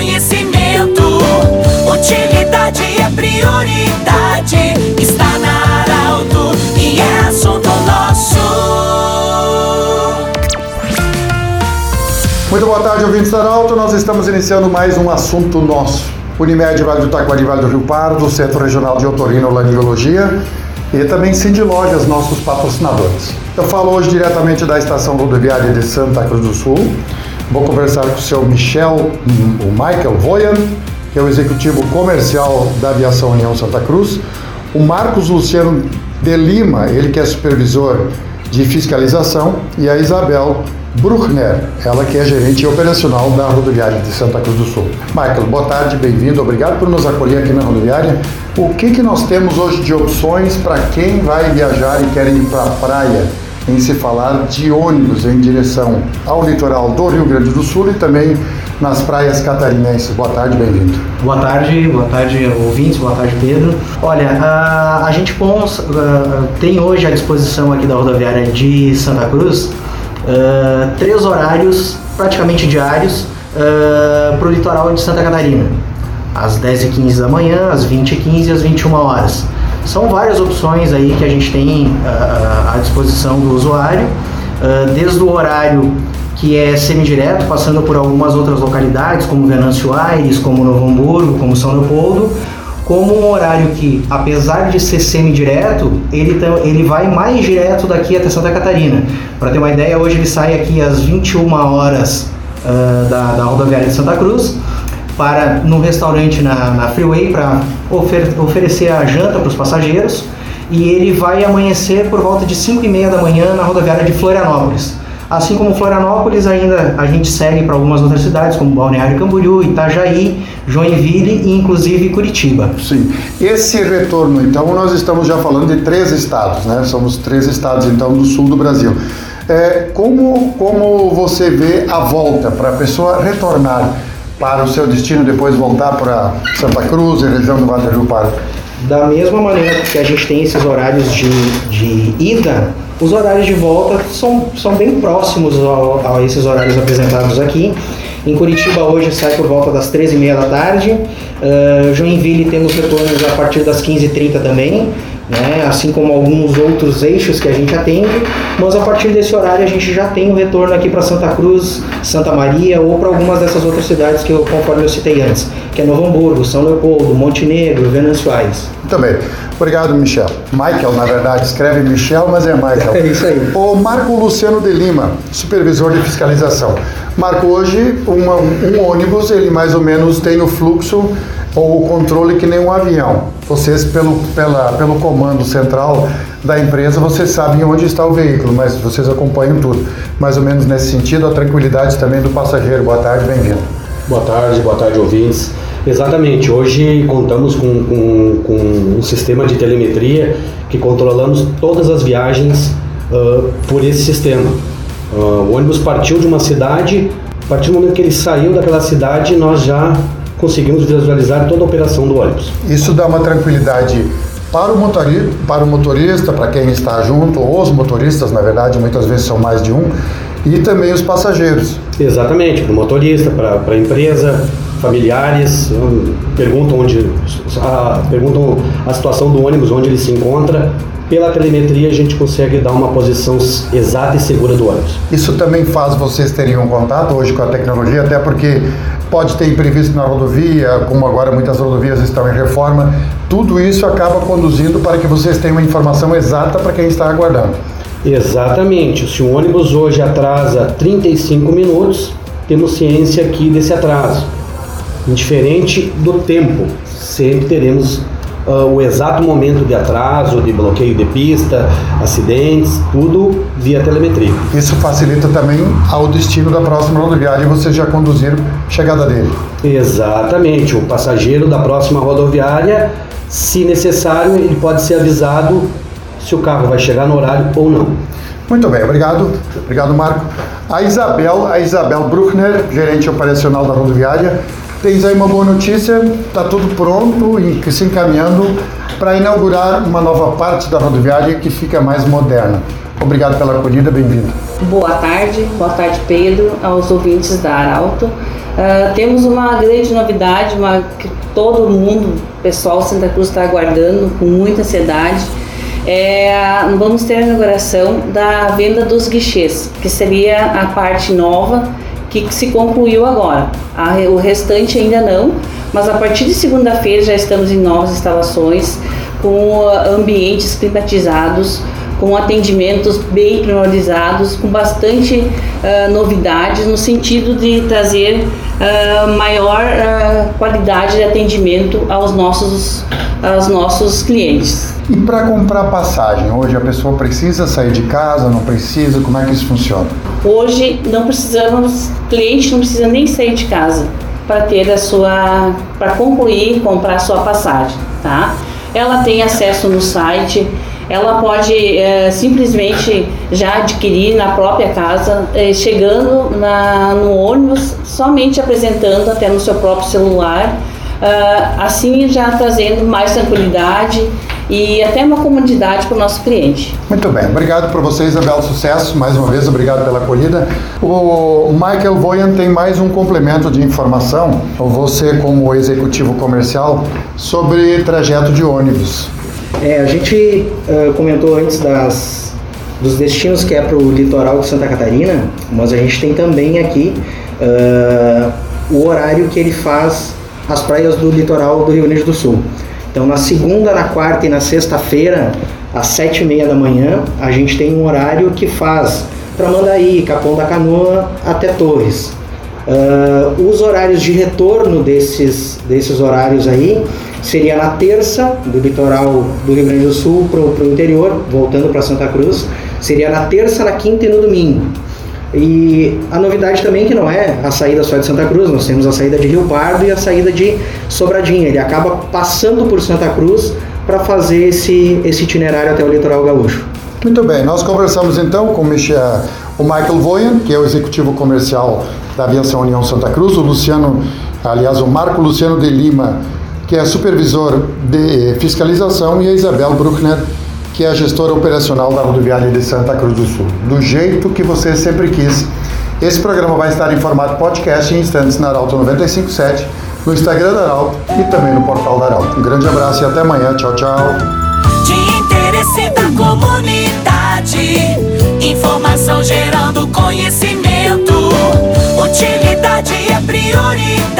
conhecimento. Utilidade é prioridade. Está na Arauto e é assunto nosso. Muito boa tarde, ouvintes da Arauto. Nós estamos iniciando mais um assunto nosso. Unimed Vale do Taquari, Vale do Rio Pardo, Centro Regional de Otorrinolaringologia e também Cindy Lojas, nossos patrocinadores. Eu falo hoje diretamente da Estação Rodoviária de Santa Cruz do Sul. Vou conversar com o seu Michel, o Michael Voyan, que é o executivo comercial da Aviação União Santa Cruz. O Marcos Luciano de Lima, ele que é supervisor de fiscalização, e a Isabel Bruchner, ela que é gerente operacional da rodoviária de Santa Cruz do Sul. Michael, boa tarde, bem-vindo, obrigado por nos acolher aqui na rodoviária. O que, que nós temos hoje de opções para quem vai viajar e quer ir para a praia em se falar de ônibus em direção ao litoral do Rio Grande do Sul e também nas praias catarinenses. Boa tarde, bem-vindo. Boa tarde, boa tarde ouvintes, boa tarde Pedro. Olha, a, a gente pons, tem hoje à disposição aqui da rodoviária de Santa Cruz três horários praticamente diários para o litoral de Santa Catarina. Às 10h15 da manhã, às 20h15 e às 21 horas. São várias opções aí que a gente tem uh, à disposição do usuário, uh, desde o horário que é semidireto, passando por algumas outras localidades, como Venâncio Aires, como Novo Hamburgo, como São Leopoldo, como um horário que, apesar de ser semidireto, ele, ele vai mais direto daqui até Santa Catarina. Para ter uma ideia, hoje ele sai aqui às 21 horas uh, da, da rodoviária de Santa Cruz, para no restaurante na, na Freeway para ofer oferecer a janta para os passageiros e ele vai amanhecer por volta de 5 e meia da manhã na rodoviária de Florianópolis. Assim como Florianópolis, ainda a gente segue para algumas outras cidades, como Balneário Camboriú, Itajaí, Joinville e inclusive Curitiba. Sim. Esse retorno, então, nós estamos já falando de três estados, né? Somos três estados, então, do sul do Brasil. É, como, como você vê a volta para a pessoa retornar? Para o seu destino depois voltar para Santa Cruz, região do Vale do Pardo? Da mesma maneira que a gente tem esses horários de, de ida, os horários de volta são, são bem próximos ao, a esses horários apresentados aqui. Em Curitiba hoje sai por volta das 13h30 da tarde. Uh, Joinville temos retornos a partir das 15h30 também né? assim como alguns outros eixos que a gente atende, mas a partir desse horário a gente já tem o retorno aqui para Santa Cruz, Santa Maria ou para algumas dessas outras cidades que eu, conforme eu citei antes, que é Novo Hamburgo, São Leopoldo, Montenegro, Venâncio Aires. Também. Obrigado, Michel. Michael, na verdade, escreve Michel, mas é Michael. É isso aí. O Marco Luciano de Lima, supervisor de fiscalização. Marco, hoje uma, um ônibus, ele mais ou menos tem o fluxo ou o controle que nem um avião. Vocês, pelo, pela, pelo comando central da empresa, vocês sabem onde está o veículo, mas vocês acompanham tudo. Mais ou menos nesse sentido, a tranquilidade também do passageiro. Boa tarde, bem-vindo. Boa tarde, boa tarde, ouvintes. Exatamente, hoje contamos com, com, com um sistema de telemetria que controlamos todas as viagens uh, por esse sistema. Uh, o ônibus partiu de uma cidade, a partir do momento que ele saiu daquela cidade, nós já conseguimos visualizar toda a operação do ônibus. Isso dá uma tranquilidade para o motorista, para, o motorista, para quem está junto, ou os motoristas, na verdade, muitas vezes são mais de um, e também os passageiros. Exatamente, para o motorista, para a empresa, familiares, hum, perguntam onde a, perguntam a situação do ônibus, onde ele se encontra, pela telemetria a gente consegue dar uma posição exata e segura do ônibus. Isso também faz vocês terem um contato hoje com a tecnologia, até porque pode ter imprevisto na rodovia, como agora muitas rodovias estão em reforma. Tudo isso acaba conduzindo para que vocês tenham uma informação exata para quem está aguardando. Exatamente. Se o ônibus hoje atrasa 35 minutos, temos ciência aqui desse atraso. Indiferente do tempo, sempre teremos uh, o exato momento de atraso, de bloqueio de pista, acidentes, tudo via telemetria. Isso facilita também ao destino da próxima rodoviária e vocês já conduziram chegada dele. Exatamente, o passageiro da próxima rodoviária, se necessário, ele pode ser avisado se o carro vai chegar no horário ou não. Muito bem, obrigado. Obrigado, Marco. A Isabel, a Isabel Bruckner, gerente operacional da rodoviária, Tens aí uma boa notícia, está tudo pronto e se encaminhando para inaugurar uma nova parte da rodoviária que fica mais moderna. Obrigado pela acolhida, bem-vindo. Boa tarde, boa tarde Pedro, aos ouvintes da Arauto. Uh, temos uma grande novidade, uma que todo mundo, pessoal Santa Cruz está aguardando com muita ansiedade. É, vamos ter a inauguração da venda dos guichês, que seria a parte nova que se concluiu agora. A, o restante ainda não, mas a partir de segunda-feira já estamos em novas instalações com ambientes climatizados com atendimentos bem priorizados, com bastante uh, novidades no sentido de trazer uh, maior uh, qualidade de atendimento aos nossos, aos nossos clientes. E para comprar passagem, hoje a pessoa precisa sair de casa, não precisa? Como é que isso funciona? Hoje não precisamos, cliente não precisa nem sair de casa para ter a sua, para concluir comprar a sua passagem, tá? Ela tem acesso no site. Ela pode é, simplesmente já adquirir na própria casa, é, chegando na, no ônibus, somente apresentando até no seu próprio celular, uh, assim já trazendo mais tranquilidade e até uma comodidade para o nosso cliente. Muito bem, obrigado por vocês, Isabel, sucesso, mais uma vez, obrigado pela acolhida. O Michael Voyan tem mais um complemento de informação, você como executivo comercial, sobre trajeto de ônibus. É, a gente uh, comentou antes das, dos destinos que é para o litoral de Santa Catarina, mas a gente tem também aqui uh, o horário que ele faz as praias do litoral do Rio Grande do Sul. Então, na segunda, na quarta e na sexta-feira, às sete e meia da manhã, a gente tem um horário que faz para Mandaí, Capão da Canoa até Torres. Uh, os horários de retorno desses, desses horários aí seria na terça, do litoral do Rio Grande do Sul para o interior, voltando para Santa Cruz, seria na terça, na quinta e no domingo. E a novidade também que não é a saída só de Santa Cruz, nós temos a saída de Rio Pardo e a saída de Sobradinha. Ele acaba passando por Santa Cruz para fazer esse, esse itinerário até o litoral gaúcho. Muito bem, nós conversamos então com o Michael Voyan, que é o executivo comercial da Aviação União Santa Cruz, o Luciano, aliás, o Marco Luciano de Lima, que é supervisor de fiscalização, e a Isabel Bruckner, que é a gestora operacional da rodoviária de Santa Cruz do Sul. Do jeito que você sempre quis. Esse programa vai estar em formato podcast em instantes na Arauto 957, no Instagram da Arauto e também no portal da Arauto. Um grande abraço e até amanhã. Tchau, tchau. De interesse da comunidade, informação gerando conhecimento. Utilidade é prioridade